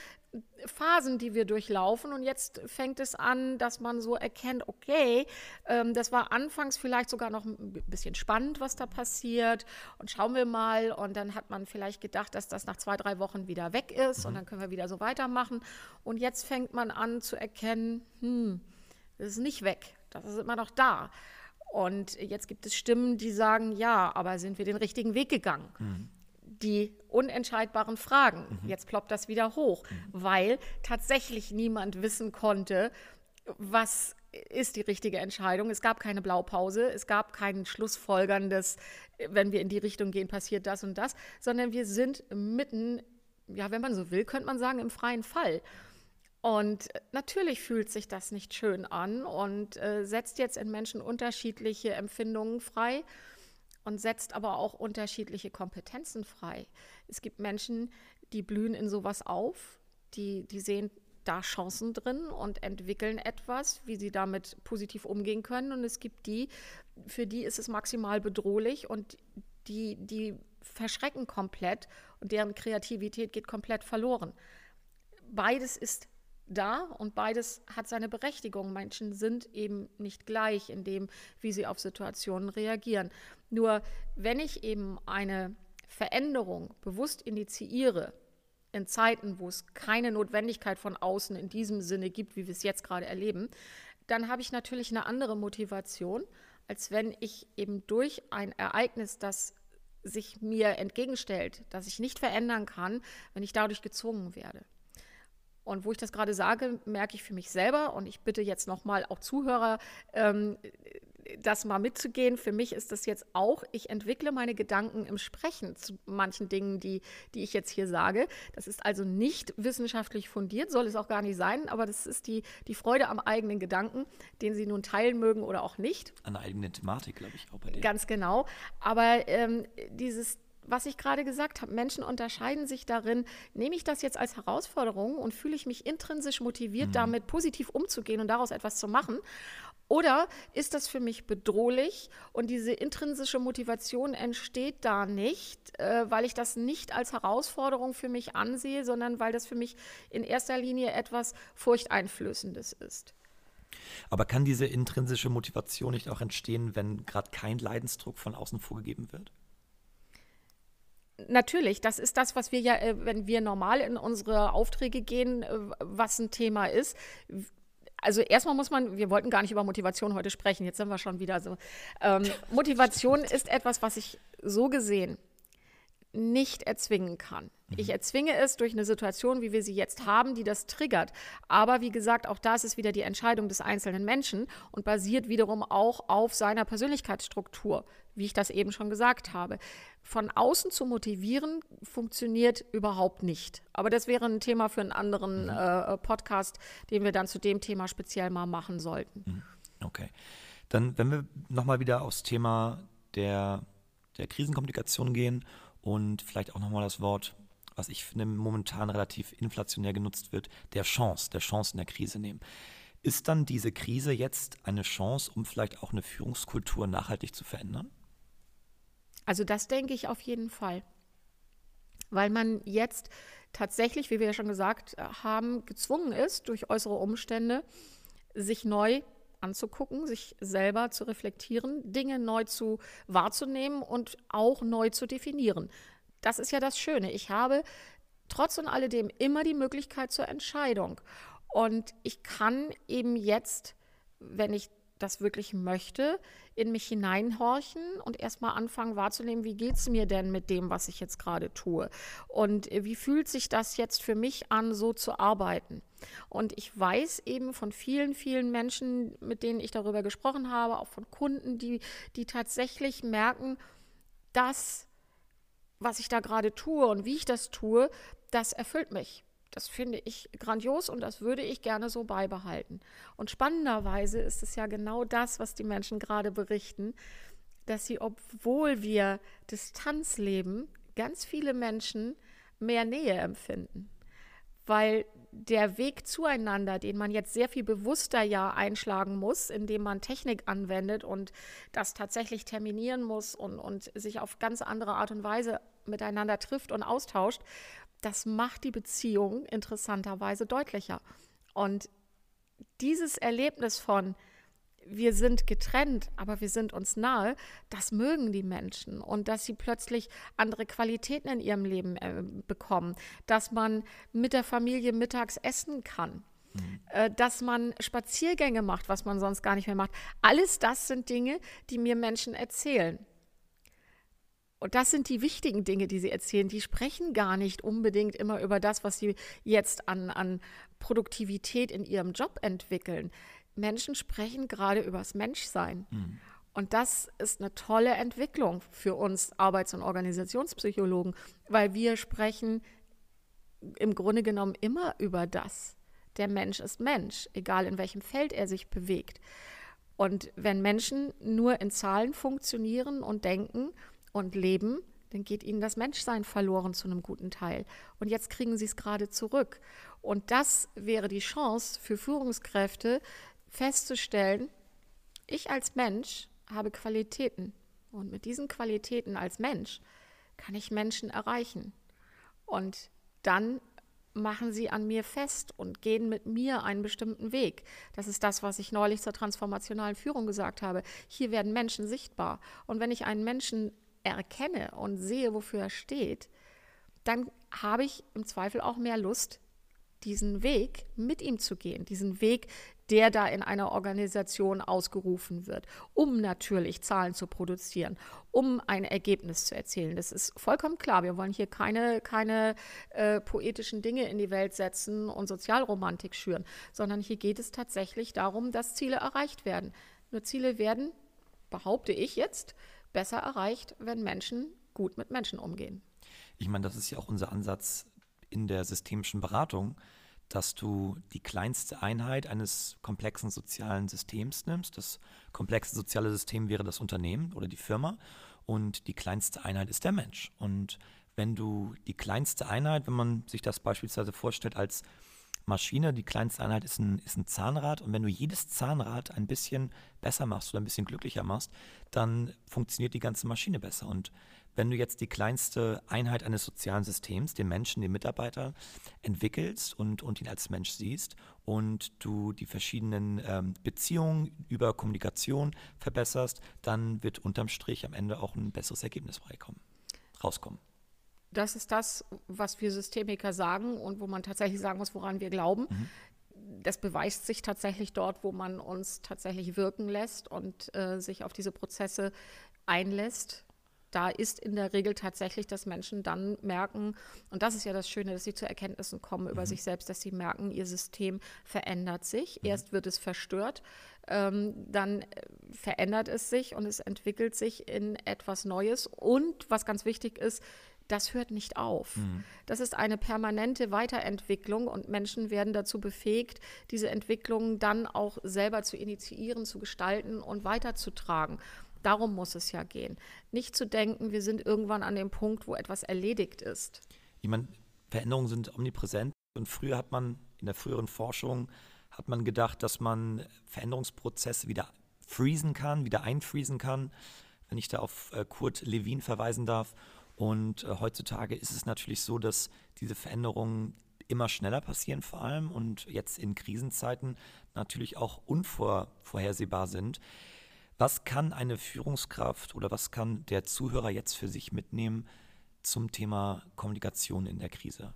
Phasen, die wir durchlaufen. Und jetzt fängt es an, dass man so erkennt, okay, ähm, das war anfangs vielleicht sogar noch ein bisschen spannend, was da passiert. Und schauen wir mal. Und dann hat man vielleicht gedacht, dass das nach zwei, drei Wochen wieder weg ist. Mhm. Und dann können wir wieder so weitermachen. Und jetzt fängt man an zu erkennen, hm, das ist nicht weg. Das ist immer noch da. Und jetzt gibt es Stimmen, die sagen, ja, aber sind wir den richtigen Weg gegangen? Mhm. Die unentscheidbaren Fragen. Mhm. Jetzt ploppt das wieder hoch, mhm. weil tatsächlich niemand wissen konnte, was ist die richtige Entscheidung. Es gab keine Blaupause, es gab kein schlussfolgerndes, wenn wir in die Richtung gehen, passiert das und das, sondern wir sind mitten, ja, wenn man so will, könnte man sagen, im freien Fall. Und natürlich fühlt sich das nicht schön an und äh, setzt jetzt in Menschen unterschiedliche Empfindungen frei und setzt aber auch unterschiedliche Kompetenzen frei. Es gibt Menschen, die blühen in sowas auf, die, die sehen da Chancen drin und entwickeln etwas, wie sie damit positiv umgehen können. Und es gibt die, für die ist es maximal bedrohlich und die, die verschrecken komplett und deren Kreativität geht komplett verloren. Beides ist da und beides hat seine Berechtigung. Menschen sind eben nicht gleich in dem, wie sie auf Situationen reagieren. Nur wenn ich eben eine Veränderung bewusst initiiere, in Zeiten, wo es keine Notwendigkeit von außen in diesem Sinne gibt, wie wir es jetzt gerade erleben, dann habe ich natürlich eine andere Motivation, als wenn ich eben durch ein Ereignis, das sich mir entgegenstellt, das ich nicht verändern kann, wenn ich dadurch gezwungen werde. Und wo ich das gerade sage, merke ich für mich selber und ich bitte jetzt nochmal auch Zuhörer, ähm, das mal mitzugehen. Für mich ist das jetzt auch, ich entwickle meine Gedanken im Sprechen zu manchen Dingen, die, die ich jetzt hier sage. Das ist also nicht wissenschaftlich fundiert, soll es auch gar nicht sein, aber das ist die, die Freude am eigenen Gedanken, den Sie nun teilen mögen oder auch nicht. An der eigenen Thematik, glaube ich, auch bei dir. Ganz genau. Aber ähm, dieses was ich gerade gesagt habe, Menschen unterscheiden sich darin, nehme ich das jetzt als Herausforderung und fühle ich mich intrinsisch motiviert, mhm. damit positiv umzugehen und daraus etwas zu machen? Oder ist das für mich bedrohlich und diese intrinsische Motivation entsteht da nicht, äh, weil ich das nicht als Herausforderung für mich ansehe, sondern weil das für mich in erster Linie etwas Furchteinflößendes ist? Aber kann diese intrinsische Motivation nicht auch entstehen, wenn gerade kein Leidensdruck von außen vorgegeben wird? Natürlich, das ist das, was wir ja, äh, wenn wir normal in unsere Aufträge gehen, äh, was ein Thema ist. Also erstmal muss man, wir wollten gar nicht über Motivation heute sprechen, jetzt sind wir schon wieder so. Ähm, Motivation ist etwas, was ich so gesehen nicht erzwingen kann. Mhm. Ich erzwinge es durch eine Situation, wie wir sie jetzt haben, die das triggert. Aber wie gesagt, auch das ist wieder die Entscheidung des einzelnen Menschen und basiert wiederum auch auf seiner Persönlichkeitsstruktur, wie ich das eben schon gesagt habe. Von außen zu motivieren funktioniert überhaupt nicht. Aber das wäre ein Thema für einen anderen mhm. äh, Podcast, den wir dann zu dem Thema speziell mal machen sollten. Mhm. Okay. Dann, wenn wir nochmal wieder aufs Thema der, der Krisenkommunikation gehen und vielleicht auch nochmal das Wort, was ich finde momentan relativ inflationär genutzt wird, der Chance, der Chance in der Krise nehmen. Ist dann diese Krise jetzt eine Chance, um vielleicht auch eine Führungskultur nachhaltig zu verändern? Also das denke ich auf jeden Fall. Weil man jetzt tatsächlich, wie wir ja schon gesagt haben, gezwungen ist, durch äußere Umstände, sich neu anzugucken, sich selber zu reflektieren, Dinge neu zu wahrzunehmen und auch neu zu definieren. Das ist ja das Schöne. Ich habe trotz und alledem immer die Möglichkeit zur Entscheidung. Und ich kann eben jetzt, wenn ich das wirklich möchte, in mich hineinhorchen und erstmal anfangen wahrzunehmen, wie geht es mir denn mit dem, was ich jetzt gerade tue? Und wie fühlt sich das jetzt für mich an, so zu arbeiten? Und ich weiß eben von vielen, vielen Menschen, mit denen ich darüber gesprochen habe, auch von Kunden, die, die tatsächlich merken, dass was ich da gerade tue und wie ich das tue, das erfüllt mich. Das finde ich grandios und das würde ich gerne so beibehalten. Und spannenderweise ist es ja genau das, was die Menschen gerade berichten, dass sie, obwohl wir Distanz leben, ganz viele Menschen mehr Nähe empfinden. Weil der Weg zueinander, den man jetzt sehr viel bewusster ja einschlagen muss, indem man Technik anwendet und das tatsächlich terminieren muss und, und sich auf ganz andere Art und Weise miteinander trifft und austauscht, das macht die Beziehung interessanterweise deutlicher. Und dieses Erlebnis von, wir sind getrennt, aber wir sind uns nahe, das mögen die Menschen und dass sie plötzlich andere Qualitäten in ihrem Leben äh, bekommen, dass man mit der Familie mittags essen kann. Mhm. Äh, dass man Spaziergänge macht, was man sonst gar nicht mehr macht. Alles das sind Dinge, die mir Menschen erzählen. Und das sind die wichtigen Dinge, die sie erzählen. Die sprechen gar nicht unbedingt immer über das, was sie jetzt an, an Produktivität in ihrem Job entwickeln. Menschen sprechen gerade über das Menschsein. Mhm. Und das ist eine tolle Entwicklung für uns Arbeits- und Organisationspsychologen, weil wir sprechen im Grunde genommen immer über das. Der Mensch ist Mensch, egal in welchem Feld er sich bewegt. Und wenn Menschen nur in Zahlen funktionieren und denken, und leben, dann geht ihnen das Menschsein verloren zu einem guten Teil. Und jetzt kriegen sie es gerade zurück. Und das wäre die Chance für Führungskräfte festzustellen, ich als Mensch habe Qualitäten. Und mit diesen Qualitäten als Mensch kann ich Menschen erreichen. Und dann machen sie an mir fest und gehen mit mir einen bestimmten Weg. Das ist das, was ich neulich zur transformationalen Führung gesagt habe. Hier werden Menschen sichtbar. Und wenn ich einen Menschen erkenne und sehe, wofür er steht, dann habe ich im Zweifel auch mehr Lust, diesen Weg mit ihm zu gehen, diesen Weg, der da in einer Organisation ausgerufen wird, um natürlich Zahlen zu produzieren, um ein Ergebnis zu erzielen. Das ist vollkommen klar. Wir wollen hier keine, keine äh, poetischen Dinge in die Welt setzen und Sozialromantik schüren, sondern hier geht es tatsächlich darum, dass Ziele erreicht werden. Nur Ziele werden, behaupte ich jetzt, besser erreicht, wenn Menschen gut mit Menschen umgehen. Ich meine, das ist ja auch unser Ansatz in der systemischen Beratung, dass du die kleinste Einheit eines komplexen sozialen Systems nimmst. Das komplexe soziale System wäre das Unternehmen oder die Firma und die kleinste Einheit ist der Mensch. Und wenn du die kleinste Einheit, wenn man sich das beispielsweise vorstellt als Maschine, die kleinste Einheit ist ein, ist ein Zahnrad und wenn du jedes Zahnrad ein bisschen besser machst oder ein bisschen glücklicher machst, dann funktioniert die ganze Maschine besser. Und wenn du jetzt die kleinste Einheit eines sozialen Systems, den Menschen, den Mitarbeiter, entwickelst und, und ihn als Mensch siehst und du die verschiedenen ähm, Beziehungen über Kommunikation verbesserst, dann wird unterm Strich am Ende auch ein besseres Ergebnis rauskommen. Das ist das, was wir Systemiker sagen und wo man tatsächlich sagen muss, woran wir glauben. Mhm das beweist sich tatsächlich dort, wo man uns tatsächlich wirken lässt und äh, sich auf diese Prozesse einlässt da ist in der Regel tatsächlich, dass Menschen dann merken, und das ist ja das Schöne, dass sie zu Erkenntnissen kommen über mhm. sich selbst, dass sie merken, ihr System verändert sich. Mhm. Erst wird es verstört, ähm, dann äh, verändert es sich und es entwickelt sich in etwas Neues. Und was ganz wichtig ist, das hört nicht auf. Mhm. Das ist eine permanente Weiterentwicklung und Menschen werden dazu befähigt, diese Entwicklung dann auch selber zu initiieren, zu gestalten und weiterzutragen. Darum muss es ja gehen. Nicht zu denken, wir sind irgendwann an dem Punkt, wo etwas erledigt ist. Ich meine, Veränderungen sind omnipräsent und früher hat man in der früheren Forschung hat man gedacht, dass man Veränderungsprozesse wieder freezen kann, wieder einfriesen kann, wenn ich da auf äh, Kurt Lewin verweisen darf. Und äh, heutzutage ist es natürlich so, dass diese Veränderungen immer schneller passieren vor allem und jetzt in Krisenzeiten natürlich auch unvorhersehbar sind. Was kann eine Führungskraft oder was kann der Zuhörer jetzt für sich mitnehmen zum Thema Kommunikation in der Krise?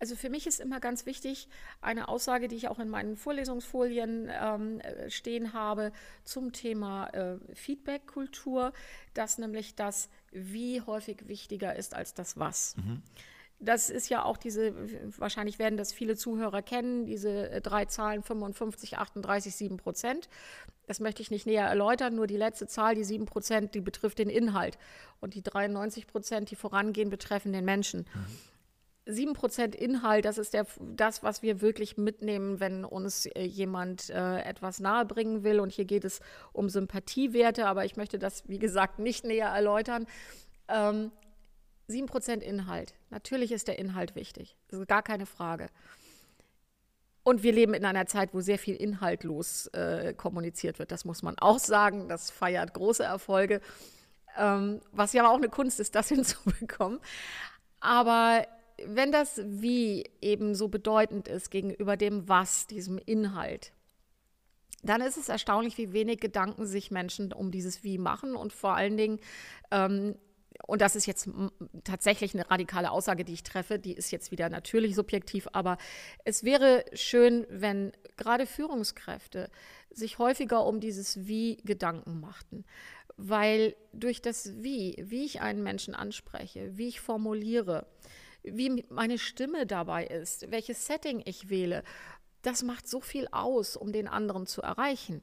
Also für mich ist immer ganz wichtig eine Aussage, die ich auch in meinen Vorlesungsfolien ähm, stehen habe zum Thema äh, Feedback-Kultur, dass nämlich das Wie häufig wichtiger ist als das Was. Mhm. Das ist ja auch diese, wahrscheinlich werden das viele Zuhörer kennen, diese äh, drei Zahlen 55, 38, 7 Prozent. Das möchte ich nicht näher erläutern, nur die letzte Zahl, die 7 Prozent, die betrifft den Inhalt. Und die 93 Prozent, die vorangehen, betreffen den Menschen. Mhm. 7 Prozent Inhalt, das ist der, das, was wir wirklich mitnehmen, wenn uns äh, jemand äh, etwas nahebringen will. Und hier geht es um Sympathiewerte, aber ich möchte das, wie gesagt, nicht näher erläutern. Ähm, 7% Inhalt. Natürlich ist der Inhalt wichtig. Das ist gar keine Frage. Und wir leben in einer Zeit, wo sehr viel inhaltlos äh, kommuniziert wird. Das muss man auch sagen. Das feiert große Erfolge. Ähm, was ja auch eine Kunst ist, das hinzubekommen. Aber wenn das Wie eben so bedeutend ist gegenüber dem Was, diesem Inhalt, dann ist es erstaunlich, wie wenig Gedanken sich Menschen um dieses Wie machen und vor allen Dingen ähm, und das ist jetzt tatsächlich eine radikale Aussage, die ich treffe, die ist jetzt wieder natürlich subjektiv, aber es wäre schön, wenn gerade Führungskräfte sich häufiger um dieses Wie Gedanken machten. Weil durch das Wie, wie ich einen Menschen anspreche, wie ich formuliere, wie meine Stimme dabei ist, welches Setting ich wähle, das macht so viel aus, um den anderen zu erreichen.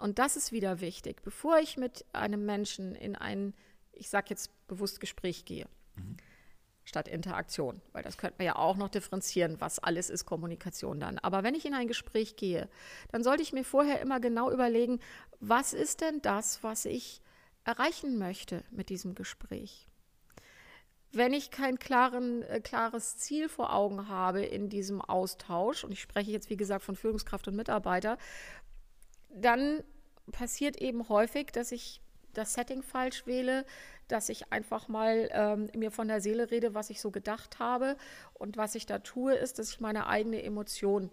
Und das ist wieder wichtig. Bevor ich mit einem Menschen in ein ich sage jetzt bewusst Gespräch gehe, mhm. statt Interaktion, weil das könnte man ja auch noch differenzieren, was alles ist Kommunikation dann. Aber wenn ich in ein Gespräch gehe, dann sollte ich mir vorher immer genau überlegen, was ist denn das, was ich erreichen möchte mit diesem Gespräch? Wenn ich kein klaren, äh, klares Ziel vor Augen habe in diesem Austausch, und ich spreche jetzt wie gesagt von Führungskraft und Mitarbeiter, dann passiert eben häufig, dass ich das Setting falsch wähle, dass ich einfach mal ähm, mir von der Seele rede, was ich so gedacht habe. Und was ich da tue, ist, dass ich meine eigene Emotion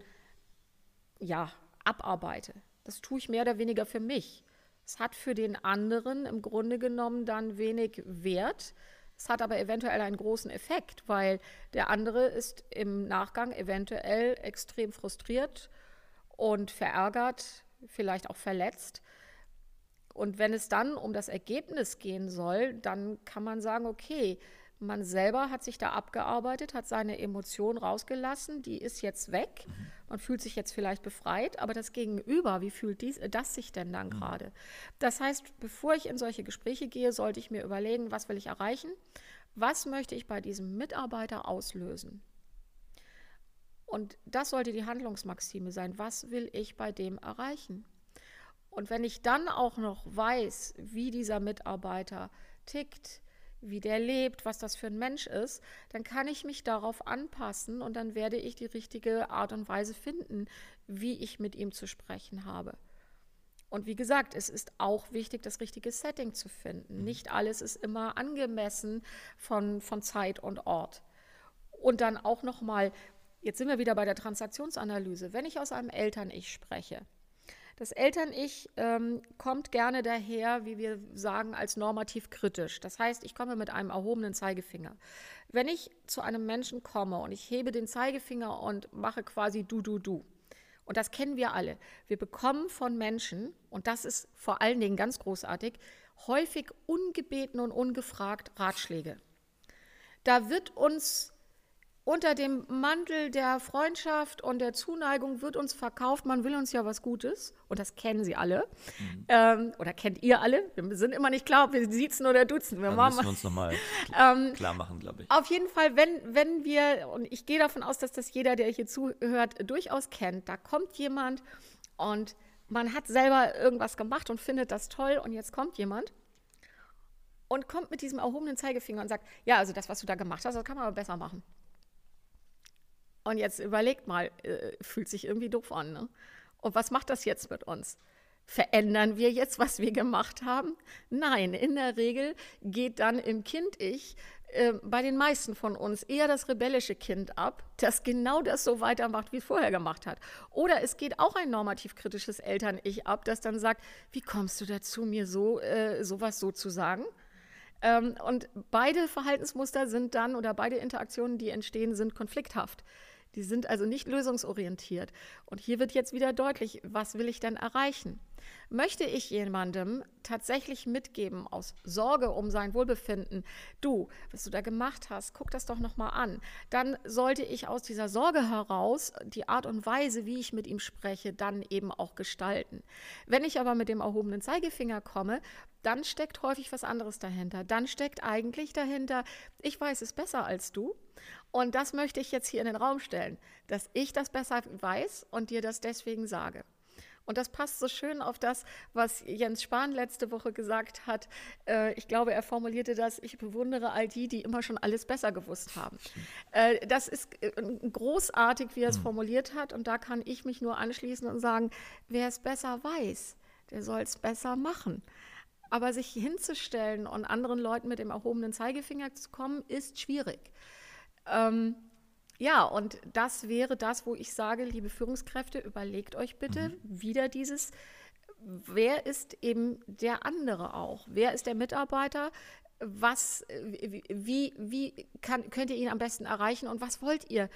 ja, abarbeite. Das tue ich mehr oder weniger für mich. Es hat für den anderen im Grunde genommen dann wenig Wert. Es hat aber eventuell einen großen Effekt, weil der andere ist im Nachgang eventuell extrem frustriert und verärgert, vielleicht auch verletzt. Und wenn es dann um das Ergebnis gehen soll, dann kann man sagen, okay, man selber hat sich da abgearbeitet, hat seine Emotion rausgelassen, die ist jetzt weg. Mhm. Man fühlt sich jetzt vielleicht befreit, aber das Gegenüber, wie fühlt dies, das sich denn dann mhm. gerade? Das heißt, bevor ich in solche Gespräche gehe, sollte ich mir überlegen, was will ich erreichen? Was möchte ich bei diesem Mitarbeiter auslösen? Und das sollte die Handlungsmaxime sein. Was will ich bei dem erreichen? Und wenn ich dann auch noch weiß, wie dieser Mitarbeiter tickt, wie der lebt, was das für ein Mensch ist, dann kann ich mich darauf anpassen und dann werde ich die richtige Art und Weise finden, wie ich mit ihm zu sprechen habe. Und wie gesagt, es ist auch wichtig, das richtige Setting zu finden. Mhm. Nicht alles ist immer angemessen von, von Zeit und Ort. Und dann auch nochmal, jetzt sind wir wieder bei der Transaktionsanalyse. Wenn ich aus einem Eltern-Ich spreche, das Eltern-Ich ähm, kommt gerne daher, wie wir sagen, als normativ kritisch. Das heißt, ich komme mit einem erhobenen Zeigefinger. Wenn ich zu einem Menschen komme und ich hebe den Zeigefinger und mache quasi du, du, du, und das kennen wir alle, wir bekommen von Menschen, und das ist vor allen Dingen ganz großartig, häufig ungebeten und ungefragt Ratschläge. Da wird uns unter dem Mantel der Freundschaft und der Zuneigung wird uns verkauft, man will uns ja was Gutes. Und das kennen Sie alle. Mhm. Ähm, oder kennt ihr alle. Wir sind immer nicht klar, ob wir siezen oder duzen. Wir Dann müssen wir uns nochmal ähm, klar machen, glaube ich. Auf jeden Fall, wenn, wenn wir, und ich gehe davon aus, dass das jeder, der hier zuhört, durchaus kennt, da kommt jemand und man hat selber irgendwas gemacht und findet das toll und jetzt kommt jemand und kommt mit diesem erhobenen Zeigefinger und sagt, ja, also das, was du da gemacht hast, das kann man aber besser machen. Und jetzt überlegt mal, äh, fühlt sich irgendwie doof an. Ne? Und was macht das jetzt mit uns? Verändern wir jetzt, was wir gemacht haben? Nein, in der Regel geht dann im Kind-Ich äh, bei den meisten von uns eher das rebellische Kind ab, das genau das so weitermacht, wie es vorher gemacht hat. Oder es geht auch ein normativ kritisches Eltern-Ich ab, das dann sagt, wie kommst du dazu, mir so äh, sowas so zu sagen? Ähm, und beide Verhaltensmuster sind dann oder beide Interaktionen, die entstehen, sind konflikthaft. Die sind also nicht lösungsorientiert. Und hier wird jetzt wieder deutlich, was will ich denn erreichen? Möchte ich jemandem tatsächlich mitgeben aus Sorge um sein Wohlbefinden, du, was du da gemacht hast, guck das doch nochmal an, dann sollte ich aus dieser Sorge heraus die Art und Weise, wie ich mit ihm spreche, dann eben auch gestalten. Wenn ich aber mit dem erhobenen Zeigefinger komme, dann steckt häufig was anderes dahinter. Dann steckt eigentlich dahinter, ich weiß es besser als du. Und das möchte ich jetzt hier in den Raum stellen, dass ich das besser weiß und dir das deswegen sage. Und das passt so schön auf das, was Jens Spahn letzte Woche gesagt hat. Äh, ich glaube, er formulierte das, ich bewundere all die, die immer schon alles besser gewusst haben. Äh, das ist äh, großartig, wie er es mhm. formuliert hat. Und da kann ich mich nur anschließen und sagen, wer es besser weiß, der soll es besser machen. Aber sich hinzustellen und anderen Leuten mit dem erhobenen Zeigefinger zu kommen, ist schwierig. Ähm, ja, und das wäre das, wo ich sage, liebe Führungskräfte, überlegt euch bitte mhm. wieder dieses, wer ist eben der andere auch? Wer ist der Mitarbeiter? Was, wie, wie kann, könnt ihr ihn am besten erreichen und was wollt ihr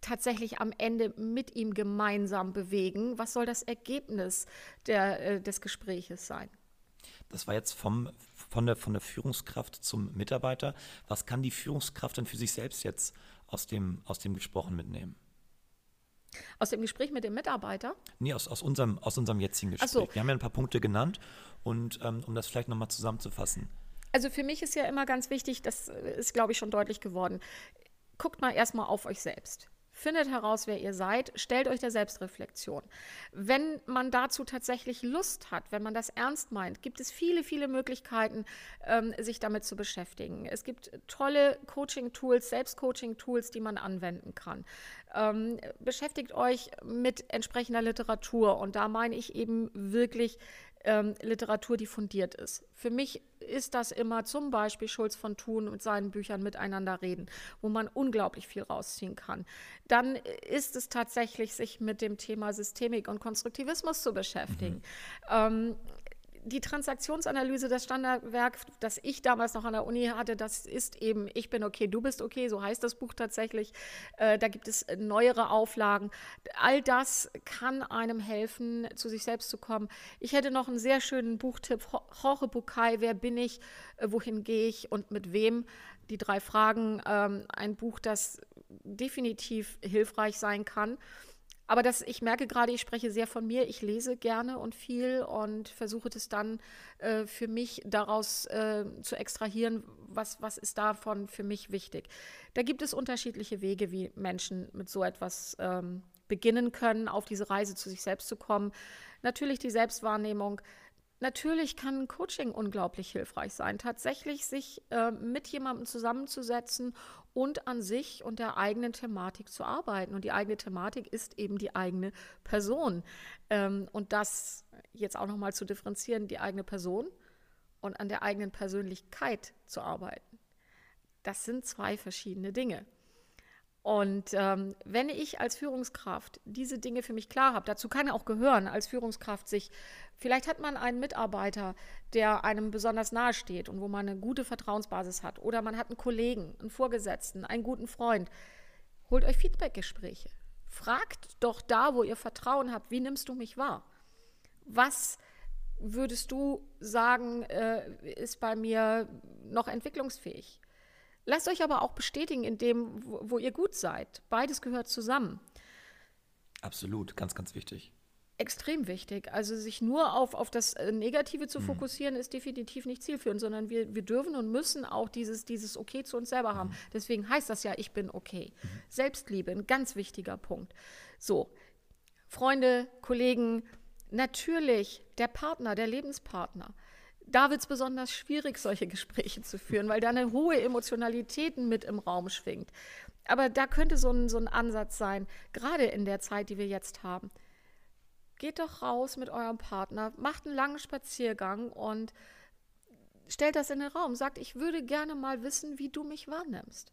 tatsächlich am Ende mit ihm gemeinsam bewegen? Was soll das Ergebnis der, äh, des Gespräches sein? Das war jetzt vom, von, der, von der Führungskraft zum Mitarbeiter. Was kann die Führungskraft denn für sich selbst jetzt aus dem, aus dem Gesprochen mitnehmen? Aus dem Gespräch mit dem Mitarbeiter? Nee, aus, aus, unserem, aus unserem jetzigen Gespräch. So. Wir haben ja ein paar Punkte genannt und ähm, um das vielleicht nochmal zusammenzufassen. Also für mich ist ja immer ganz wichtig, das ist, glaube ich, schon deutlich geworden. Guckt mal erstmal auf euch selbst. Findet heraus, wer ihr seid, stellt euch der Selbstreflexion. Wenn man dazu tatsächlich Lust hat, wenn man das ernst meint, gibt es viele, viele Möglichkeiten, ähm, sich damit zu beschäftigen. Es gibt tolle Coaching-Tools, Selbstcoaching-Tools, die man anwenden kann. Ähm, beschäftigt euch mit entsprechender Literatur und da meine ich eben wirklich ähm, Literatur, die fundiert ist. Für mich ist das immer zum Beispiel Schulz von Thun mit seinen Büchern Miteinander reden, wo man unglaublich viel rausziehen kann. Dann ist es tatsächlich, sich mit dem Thema Systemik und Konstruktivismus zu beschäftigen. Mhm. Ähm, die Transaktionsanalyse, das Standardwerk, das ich damals noch an der Uni hatte, das ist eben Ich bin okay, du bist okay, so heißt das Buch tatsächlich. Äh, da gibt es neuere Auflagen. All das kann einem helfen, zu sich selbst zu kommen. Ich hätte noch einen sehr schönen Buchtipp, Jorge Bucay, Wer bin ich, äh, wohin gehe ich und mit wem? Die drei Fragen, ähm, ein Buch, das definitiv hilfreich sein kann. Aber das, ich merke gerade, ich spreche sehr von mir. Ich lese gerne und viel und versuche das dann äh, für mich daraus äh, zu extrahieren, was, was ist davon für mich wichtig. Da gibt es unterschiedliche Wege, wie Menschen mit so etwas ähm, beginnen können, auf diese Reise zu sich selbst zu kommen. Natürlich die Selbstwahrnehmung. Natürlich kann Coaching unglaublich hilfreich sein, tatsächlich sich äh, mit jemandem zusammenzusetzen und an sich und der eigenen Thematik zu arbeiten. Und die eigene Thematik ist eben die eigene Person. Ähm, und das jetzt auch nochmal zu differenzieren, die eigene Person und an der eigenen Persönlichkeit zu arbeiten. Das sind zwei verschiedene Dinge. Und ähm, wenn ich als Führungskraft diese Dinge für mich klar habe, dazu kann auch gehören, als Führungskraft sich, vielleicht hat man einen Mitarbeiter, der einem besonders nahe steht und wo man eine gute Vertrauensbasis hat, oder man hat einen Kollegen, einen Vorgesetzten, einen guten Freund. Holt euch Feedbackgespräche. Fragt doch da, wo ihr Vertrauen habt, wie nimmst du mich wahr? Was würdest du sagen, äh, ist bei mir noch entwicklungsfähig? Lasst euch aber auch bestätigen in dem, wo, wo ihr gut seid. Beides gehört zusammen. Absolut, ganz, ganz wichtig. Extrem wichtig. Also sich nur auf, auf das äh, Negative zu mhm. fokussieren, ist definitiv nicht zielführend, sondern wir, wir dürfen und müssen auch dieses, dieses Okay zu uns selber haben. Mhm. Deswegen heißt das ja, ich bin okay. Mhm. Selbstliebe, ein ganz wichtiger Punkt. So, Freunde, Kollegen, natürlich der Partner, der Lebenspartner da wird es besonders schwierig, solche Gespräche zu führen, weil da eine hohe Emotionalität mit im Raum schwingt. Aber da könnte so ein, so ein Ansatz sein, gerade in der Zeit, die wir jetzt haben. Geht doch raus mit eurem Partner, macht einen langen Spaziergang und stellt das in den Raum. Sagt, ich würde gerne mal wissen, wie du mich wahrnimmst.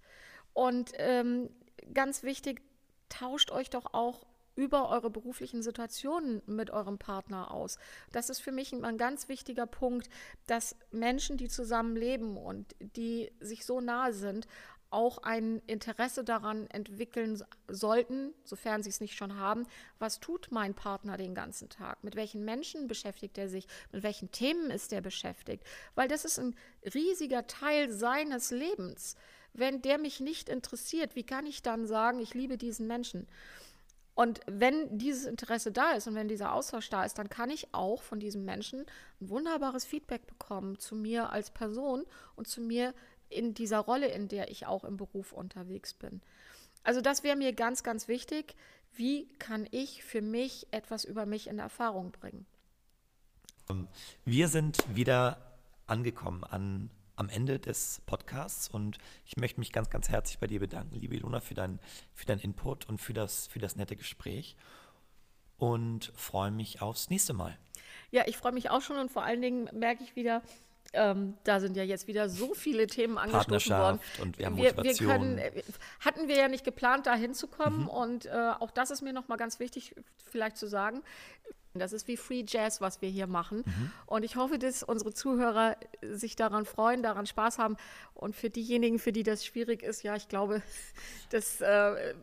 Und ähm, ganz wichtig, tauscht euch doch auch über eure beruflichen Situationen mit eurem Partner aus. Das ist für mich ein ganz wichtiger Punkt, dass Menschen, die zusammen leben und die sich so nahe sind, auch ein Interesse daran entwickeln sollten, sofern sie es nicht schon haben, was tut mein Partner den ganzen Tag? Mit welchen Menschen beschäftigt er sich? Mit welchen Themen ist er beschäftigt? Weil das ist ein riesiger Teil seines Lebens. Wenn der mich nicht interessiert, wie kann ich dann sagen, ich liebe diesen Menschen? Und wenn dieses Interesse da ist und wenn dieser Austausch da ist, dann kann ich auch von diesem Menschen ein wunderbares Feedback bekommen zu mir als Person und zu mir in dieser Rolle, in der ich auch im Beruf unterwegs bin. Also das wäre mir ganz, ganz wichtig. Wie kann ich für mich etwas über mich in Erfahrung bringen? Wir sind wieder angekommen an am Ende des Podcasts und ich möchte mich ganz, ganz herzlich bei dir bedanken, liebe Ilona, für, dein, für deinen Input und für das, für das nette Gespräch und freue mich aufs nächste Mal. Ja, ich freue mich auch schon und vor allen Dingen merke ich wieder, ähm, da sind ja jetzt wieder so viele Themen angestoßen worden. Und wir, haben wir, wir können, äh, hatten wir ja nicht geplant, da hinzukommen. Mhm. Und äh, auch das ist mir nochmal ganz wichtig, vielleicht zu sagen. Das ist wie Free Jazz, was wir hier machen. Mhm. Und ich hoffe, dass unsere Zuhörer sich daran freuen, daran Spaß haben. Und für diejenigen, für die das schwierig ist, ja, ich glaube, das äh,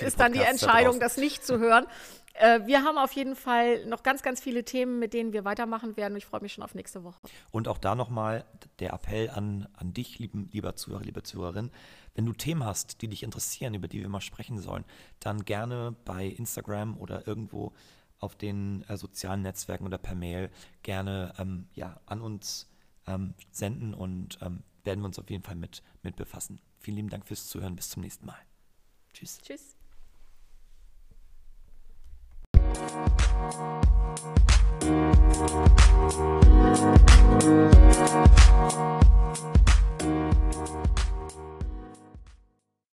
ist dann die Entscheidung, da das nicht zu hören. Äh, wir haben auf jeden Fall noch ganz, ganz viele Themen, mit denen wir weitermachen werden. Ich freue mich schon auf nächste Woche. Und auch da nochmal der Appell an, an dich, lieben, lieber Zuhörer, liebe Zuhörerin. Wenn du Themen hast, die dich interessieren, über die wir mal sprechen sollen, dann gerne bei Instagram oder irgendwo auf den äh, sozialen Netzwerken oder per Mail gerne ähm, ja, an uns ähm, senden und ähm, werden wir uns auf jeden Fall mit, mit befassen. Vielen lieben Dank fürs Zuhören. Bis zum nächsten Mal. Tschüss. Tschüss.